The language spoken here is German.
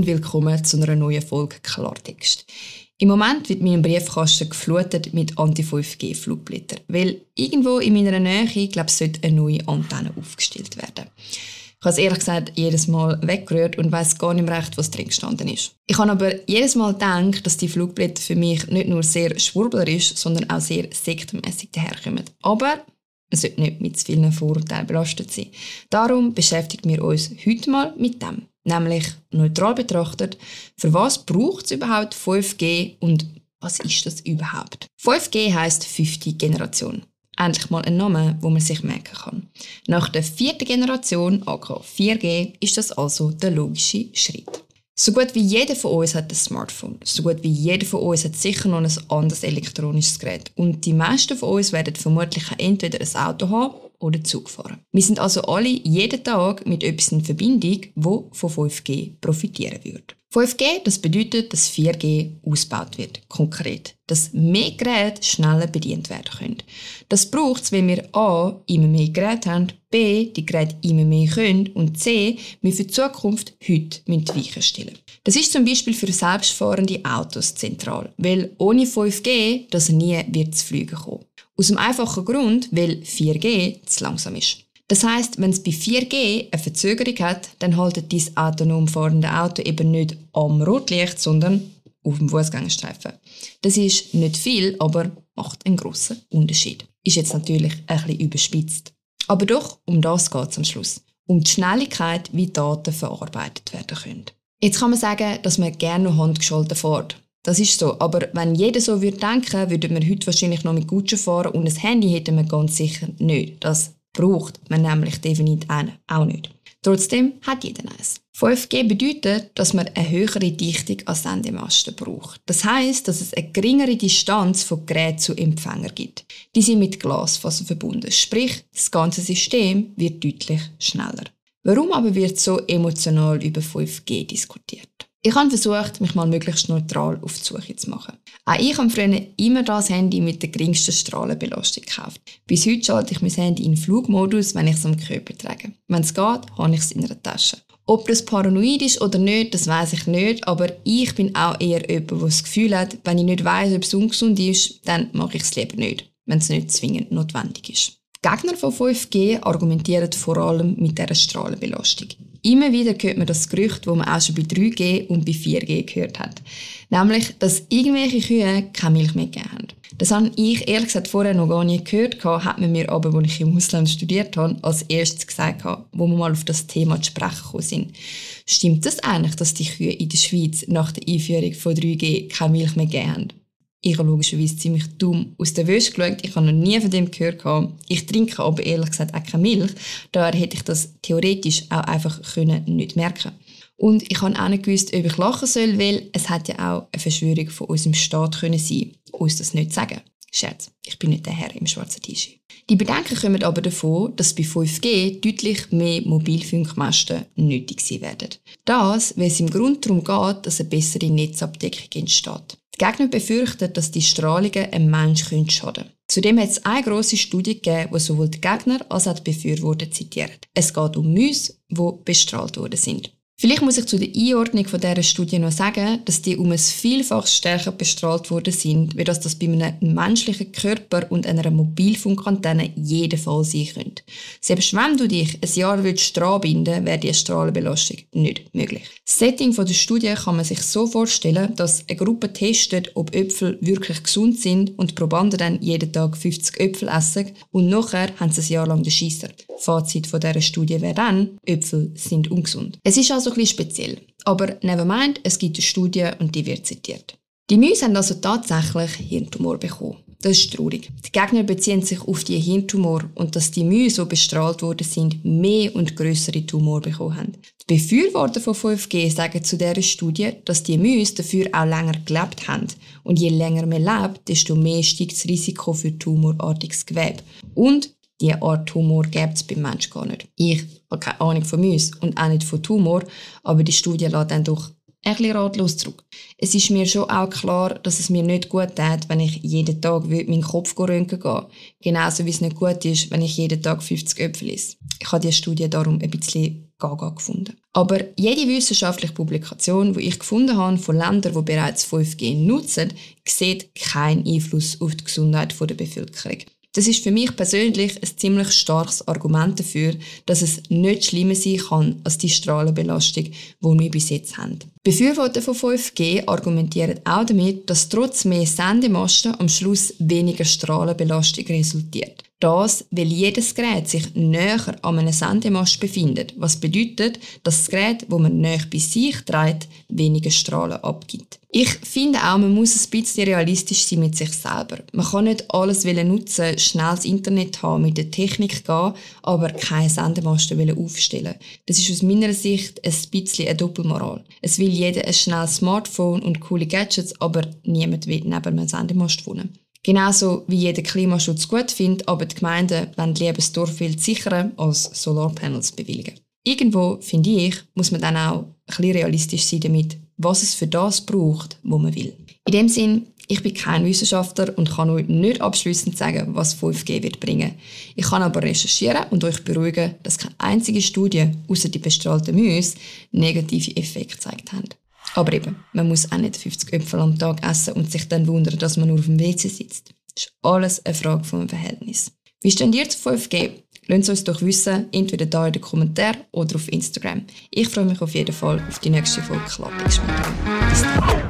und willkommen zu einer neuen Folge Klartext. Im Moment wird mein Briefkasten geflutet mit Anti-5G-Flugblättern, weil irgendwo in meiner Nähe, glaube sollte eine neue Antenne aufgestellt werden. Ich habe es ehrlich gesagt jedes Mal weggerührt und weiß gar nicht mehr recht, was drin gestanden ist. Ich habe aber jedes Mal gedacht, dass die Flugblätter für mich nicht nur sehr schwurblerisch, sondern auch sehr sektmässig daherkommen. Aber es sollte nicht mit zu vielen Vorurteilen belastet sein. Darum beschäftigen wir uns heute mal mit dem. Nämlich neutral betrachtet, für was braucht es überhaupt 5G und was ist das überhaupt? 5G heißt fünfte Generation. Endlich mal ein Name, wo man sich merken kann. Nach der vierten Generation, aka 4G, ist das also der logische Schritt. So gut wie jeder von uns hat ein Smartphone. So gut wie jeder von uns hat sicher noch ein anderes elektronisches Gerät. Und die meisten von uns werden vermutlich entweder ein Auto haben oder Zug fahren. Wir sind also alle jeden Tag mit etwas in Verbindung, wo von 5G profitieren wird. 5G, das bedeutet, dass 4G ausgebaut wird. Konkret. Dass mehr Geräte schneller bedient werden können. Das braucht es, wenn wir A. immer mehr Geräte haben, B. die Geräte immer mehr können und C. wir für die Zukunft heute Weichen stellen. Das ist zum Beispiel für selbstfahrende Autos zentral, weil ohne 5G das nie wird zu fliegen kommen. Aus dem einfachen Grund, weil 4G zu langsam ist. Das heißt, wenn es bei 4G eine Verzögerung hat, dann haltet dieses autonom fahrende Auto eben nicht am Rotlicht, sondern auf dem Fußgängerstreifen. Das ist nicht viel, aber macht einen grossen Unterschied. Ist jetzt natürlich ein bisschen überspitzt. Aber doch, um das geht es am Schluss. Um die Schnelligkeit, wie Daten verarbeitet werden können. Jetzt kann man sagen, dass man gerne noch handgeschaltet fährt. Das ist so. Aber wenn jeder so würde denken, würde man heute wahrscheinlich noch mit Gutschen fahren und ein Handy hätte man ganz sicher nicht. Das braucht man nämlich definitiv auch nicht. Trotzdem hat jeder eins. 5G bedeutet, dass man eine höhere Dichtung an Sendemasten braucht. Das heißt, dass es eine geringere Distanz von Gerät zu Empfänger gibt. Die sind mit Glasfaser verbunden, sprich, das ganze System wird deutlich schneller. Warum aber wird so emotional über 5G diskutiert? Ich habe versucht, mich mal möglichst neutral auf die Suche zu machen. Auch ich habe früher immer das Handy mit der geringsten Strahlenbelastung gekauft. Bis heute schalte ich mein Handy in Flugmodus, wenn ich es am Körper trage. Wenn es geht, habe ich es in einer Tasche. Ob das paranoid ist oder nicht, das weiß ich nicht, aber ich bin auch eher jemand, der das Gefühl hat, wenn ich nicht weiß, ob es ungesund ist, dann mache ich es lieber nicht, wenn es nicht zwingend notwendig ist. Die Gegner von 5G argumentieren vor allem mit dieser Strahlenbelastung. Immer wieder hört man das Gerücht, das man auch schon bei 3G und bei 4G gehört hat. Nämlich, dass irgendwelche Kühe keine Milch mehr gegeben haben. Das habe ich ehrlich gesagt vorher noch gar nicht gehört, hat man mir aber, als ich im Ausland studiert habe, als erstes gesagt, wo wir mal auf das Thema zu sprechen gekommen sind. Stimmt das eigentlich, dass die Kühe in der Schweiz nach der Einführung von 3G keine Milch mehr gegeben haben? Ich habe logischerweise ziemlich dumm aus der Wäsche geschaut. Ich habe noch nie von dem gehört. Ich trinke aber ehrlich gesagt auch keine Milch. Daher hätte ich das theoretisch auch einfach können nicht merken Und ich habe auch nicht gewusst, ob ich lachen soll, weil es hätte ja auch eine Verschwörung von unserem Staat können sein, uns das nicht sagen. Scherz, ich bin nicht der Herr im schwarzen T-Shirt. Die Bedenken kommen aber davon, dass bei 5G deutlich mehr Mobilfunkmasten nötig sein werden. Das, weil es im Grunde darum geht, dass eine bessere Netzabdeckung entsteht. Die Gegner befürchten, dass die Strahlungen einem Menschen schaden können. Zudem hat es eine grosse Studie gegeben, die sowohl die Gegner als auch die Befürworter zitiert. Es geht um Mäuse, die bestrahlt worden sind. Vielleicht muss ich zu der Einordnung von dieser Studie noch sagen, dass die um ein Vielfaches stärker bestrahlt worden sind, wie das, das bei einem menschlichen Körper und einer Mobilfunkantenne jeden Fall sein könnte. Selbst wenn du dich ein Jahr willst binden wäre die Strahlenbelastung nicht möglich. Das Setting der Studie kann man sich so vorstellen, dass eine Gruppe testet, ob Äpfel wirklich gesund sind und die Probanden dann jeden Tag 50 Äpfel essen und nachher haben sie ein Jahr lang den Scheisser. Fazit von dieser Studie wäre dann, Äpfel sind ungesund. Es ist also ein bisschen speziell. Aber nevermind, es gibt eine Studie und die wird zitiert. Die Mäuse haben also tatsächlich Hirntumor bekommen. Das ist traurig. Die Gegner beziehen sich auf die Hirntumor und dass die Mäuse, die bestrahlt worden sind, mehr und größere Tumor bekommen haben. Die Befürworter von 5G sagen zu dieser Studie, dass die Mäuse dafür auch länger gelebt haben. Und je länger man lebt, desto mehr steigt das Risiko für tumorartiges Gewebe. Und diese Art Tumor gibt es beim Menschen gar nicht. Ich habe keine Ahnung von Mäusen und auch nicht von Tumor, aber die Studie lässt dann doch ein bisschen ratlos zurück. Es ist mir schon auch klar, dass es mir nicht gut tut, wenn ich jeden Tag meinen Kopf röntgen gehe. Genauso wie es nicht gut ist, wenn ich jeden Tag 50 Äpfel esse. Ich habe diese Studie darum ein bisschen gaga gefunden. Aber jede wissenschaftliche Publikation, die ich gefunden habe von Ländern, die bereits 5G nutzen, sieht keinen Einfluss auf die Gesundheit der Bevölkerung. Das ist für mich persönlich ein ziemlich starkes Argument dafür, dass es nicht schlimmer sein kann als die Strahlenbelastung, die wir bis jetzt haben. Befürworter von 5G argumentieren auch damit, dass trotz mehr Sendemasten am Schluss weniger Strahlenbelastung resultiert. Das, weil jedes Gerät sich näher an einem Sendemast befindet, was bedeutet, dass das Gerät, wo man näher bei sich trägt, weniger Strahlen abgibt. Ich finde auch, man muss ein bisschen realistisch sein mit sich selber. Man kann nicht alles nutzen, schnell das Internet haben, mit der Technik gehen, aber keine Sendemasten aufstellen. Das ist aus meiner Sicht ein bisschen eine Doppelmoral. Es will jeder ein schnelles Smartphone und coole Gadgets, aber niemand will neben einem Sendemast wohnen. Genauso wie jeder Klimaschutz gut findet, aber die Gemeinden wollen lieber das Dorfbild sicherer als Solarpanels bewilligen. Irgendwo, finde ich, muss man dann auch ein bisschen realistisch sein damit, was es für das braucht, wo man will. In dem Sinn, ich bin kein Wissenschaftler und kann euch nicht abschließend sagen, was 5G wird bringen. Ich kann aber recherchieren und euch beruhigen, dass keine einzige Studie, außer die bestrahlten Mäuse, negative Effekte gezeigt hat. Aber eben, man muss auch nicht 50 Äpfel am Tag essen und sich dann wundern, dass man nur auf dem WC sitzt. Das ist alles eine Frage vom Verhältnis. Wie steht ihr zu 5G? Lasst uns doch wissen, entweder da in den Kommentaren oder auf Instagram. Ich freue mich auf jeden Fall auf die nächste Folge Klappexperiment. Bis dann.